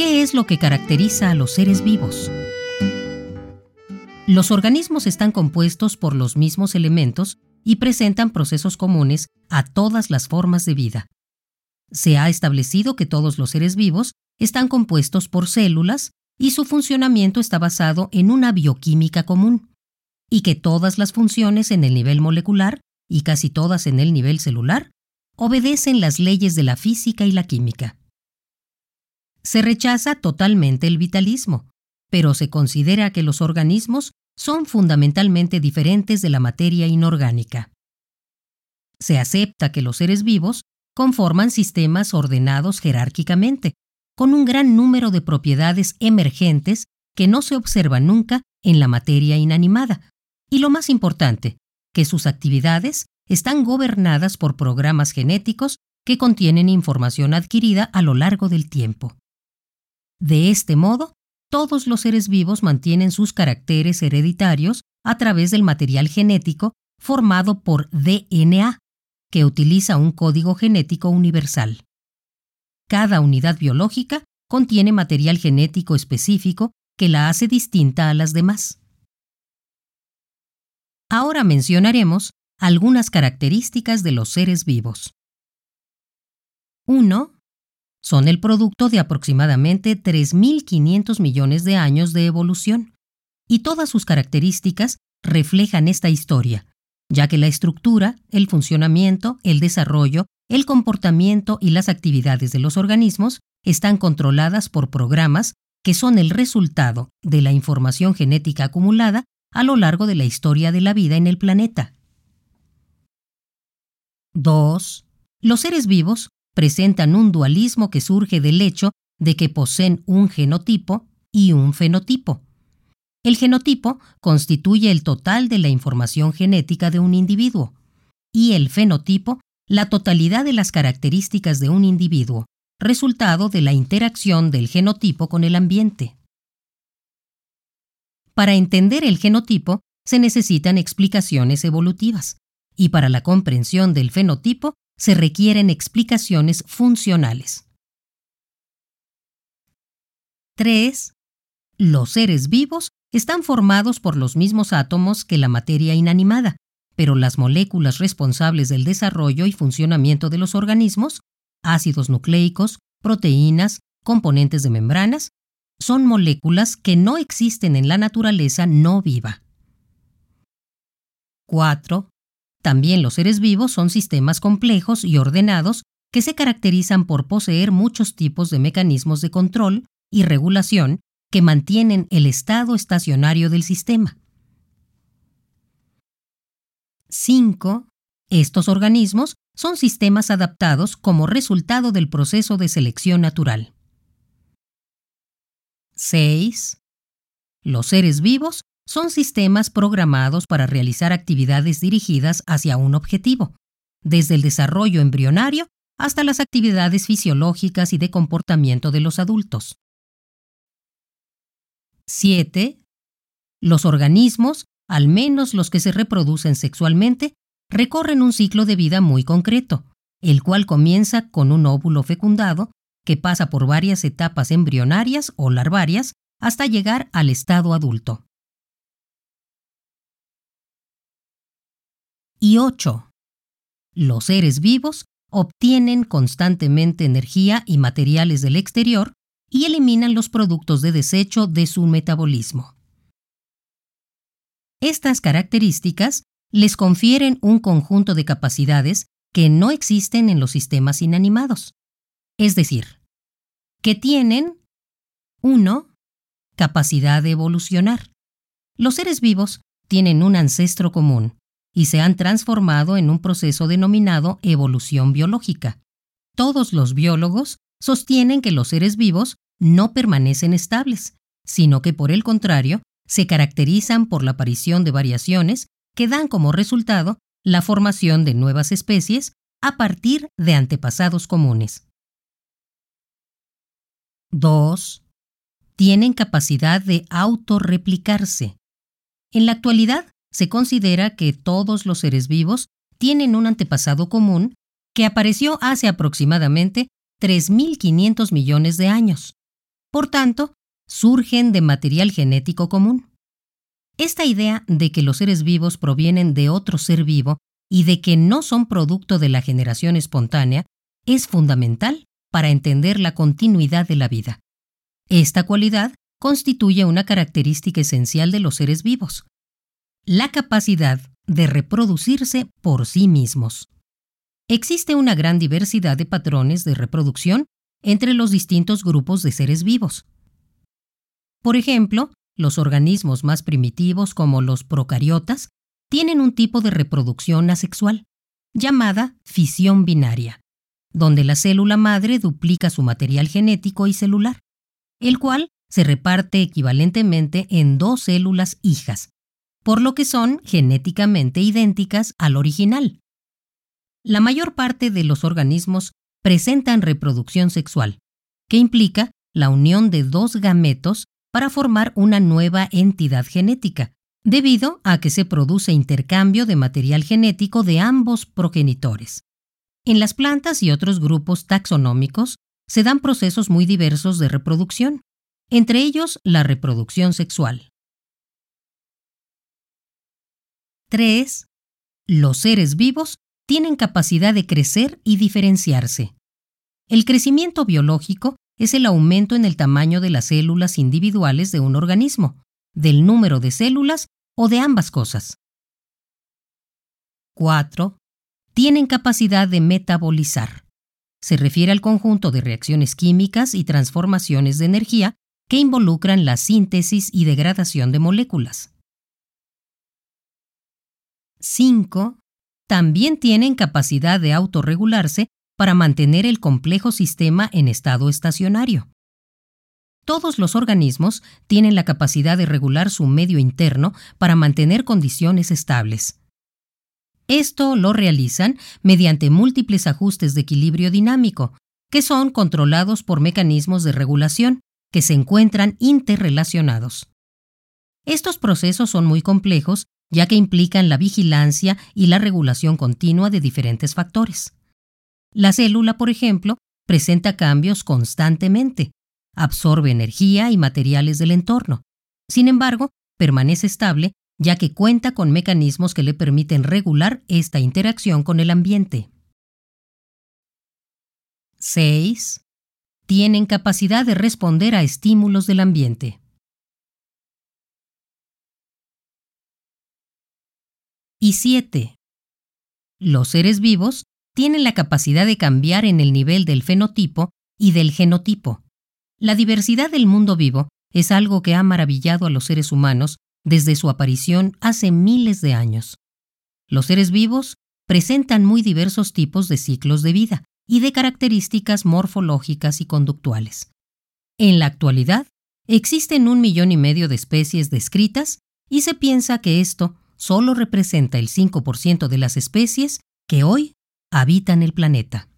¿Qué es lo que caracteriza a los seres vivos? Los organismos están compuestos por los mismos elementos y presentan procesos comunes a todas las formas de vida. Se ha establecido que todos los seres vivos están compuestos por células y su funcionamiento está basado en una bioquímica común, y que todas las funciones en el nivel molecular y casi todas en el nivel celular obedecen las leyes de la física y la química. Se rechaza totalmente el vitalismo, pero se considera que los organismos son fundamentalmente diferentes de la materia inorgánica. Se acepta que los seres vivos conforman sistemas ordenados jerárquicamente, con un gran número de propiedades emergentes que no se observan nunca en la materia inanimada, y lo más importante, que sus actividades están gobernadas por programas genéticos que contienen información adquirida a lo largo del tiempo. De este modo, todos los seres vivos mantienen sus caracteres hereditarios a través del material genético formado por DNA, que utiliza un código genético universal. Cada unidad biológica contiene material genético específico que la hace distinta a las demás. Ahora mencionaremos algunas características de los seres vivos. 1 son el producto de aproximadamente 3.500 millones de años de evolución, y todas sus características reflejan esta historia, ya que la estructura, el funcionamiento, el desarrollo, el comportamiento y las actividades de los organismos están controladas por programas que son el resultado de la información genética acumulada a lo largo de la historia de la vida en el planeta. 2. Los seres vivos presentan un dualismo que surge del hecho de que poseen un genotipo y un fenotipo. El genotipo constituye el total de la información genética de un individuo y el fenotipo la totalidad de las características de un individuo, resultado de la interacción del genotipo con el ambiente. Para entender el genotipo se necesitan explicaciones evolutivas, y para la comprensión del fenotipo se requieren explicaciones funcionales. 3. Los seres vivos están formados por los mismos átomos que la materia inanimada, pero las moléculas responsables del desarrollo y funcionamiento de los organismos, ácidos nucleicos, proteínas, componentes de membranas, son moléculas que no existen en la naturaleza no viva. 4. También los seres vivos son sistemas complejos y ordenados que se caracterizan por poseer muchos tipos de mecanismos de control y regulación que mantienen el estado estacionario del sistema. 5. Estos organismos son sistemas adaptados como resultado del proceso de selección natural. 6. Los seres vivos son sistemas programados para realizar actividades dirigidas hacia un objetivo, desde el desarrollo embrionario hasta las actividades fisiológicas y de comportamiento de los adultos. 7. Los organismos, al menos los que se reproducen sexualmente, recorren un ciclo de vida muy concreto, el cual comienza con un óvulo fecundado que pasa por varias etapas embrionarias o larvarias hasta llegar al estado adulto. Y 8. Los seres vivos obtienen constantemente energía y materiales del exterior y eliminan los productos de desecho de su metabolismo. Estas características les confieren un conjunto de capacidades que no existen en los sistemas inanimados. Es decir, que tienen 1. Capacidad de evolucionar. Los seres vivos tienen un ancestro común, y se han transformado en un proceso denominado evolución biológica. Todos los biólogos sostienen que los seres vivos no permanecen estables, sino que por el contrario, se caracterizan por la aparición de variaciones que dan como resultado la formación de nuevas especies a partir de antepasados comunes. 2. Tienen capacidad de autorreplicarse. En la actualidad, se considera que todos los seres vivos tienen un antepasado común que apareció hace aproximadamente 3.500 millones de años. Por tanto, surgen de material genético común. Esta idea de que los seres vivos provienen de otro ser vivo y de que no son producto de la generación espontánea es fundamental para entender la continuidad de la vida. Esta cualidad constituye una característica esencial de los seres vivos, la capacidad de reproducirse por sí mismos. Existe una gran diversidad de patrones de reproducción entre los distintos grupos de seres vivos. Por ejemplo, los organismos más primitivos como los procariotas tienen un tipo de reproducción asexual, llamada fisión binaria, donde la célula madre duplica su material genético y celular, el cual se reparte equivalentemente en dos células hijas, por lo que son genéticamente idénticas al original. La mayor parte de los organismos presentan reproducción sexual, que implica la unión de dos gametos para formar una nueva entidad genética, debido a que se produce intercambio de material genético de ambos progenitores. En las plantas y otros grupos taxonómicos se dan procesos muy diversos de reproducción, entre ellos la reproducción sexual. 3. Los seres vivos tienen capacidad de crecer y diferenciarse. El crecimiento biológico es el aumento en el tamaño de las células individuales de un organismo, del número de células o de ambas cosas. 4. Tienen capacidad de metabolizar. Se refiere al conjunto de reacciones químicas y transformaciones de energía que involucran la síntesis y degradación de moléculas. 5. También tienen capacidad de autorregularse para mantener el complejo sistema en estado estacionario. Todos los organismos tienen la capacidad de regular su medio interno para mantener condiciones estables. Esto lo realizan mediante múltiples ajustes de equilibrio dinámico, que son controlados por mecanismos de regulación que se encuentran interrelacionados. Estos procesos son muy complejos ya que implican la vigilancia y la regulación continua de diferentes factores. La célula, por ejemplo, presenta cambios constantemente, absorbe energía y materiales del entorno. Sin embargo, permanece estable ya que cuenta con mecanismos que le permiten regular esta interacción con el ambiente. 6. Tienen capacidad de responder a estímulos del ambiente. Y 7. Los seres vivos tienen la capacidad de cambiar en el nivel del fenotipo y del genotipo. La diversidad del mundo vivo es algo que ha maravillado a los seres humanos desde su aparición hace miles de años. Los seres vivos presentan muy diversos tipos de ciclos de vida y de características morfológicas y conductuales. En la actualidad, existen un millón y medio de especies descritas y se piensa que esto solo representa el 5% de las especies que hoy habitan el planeta.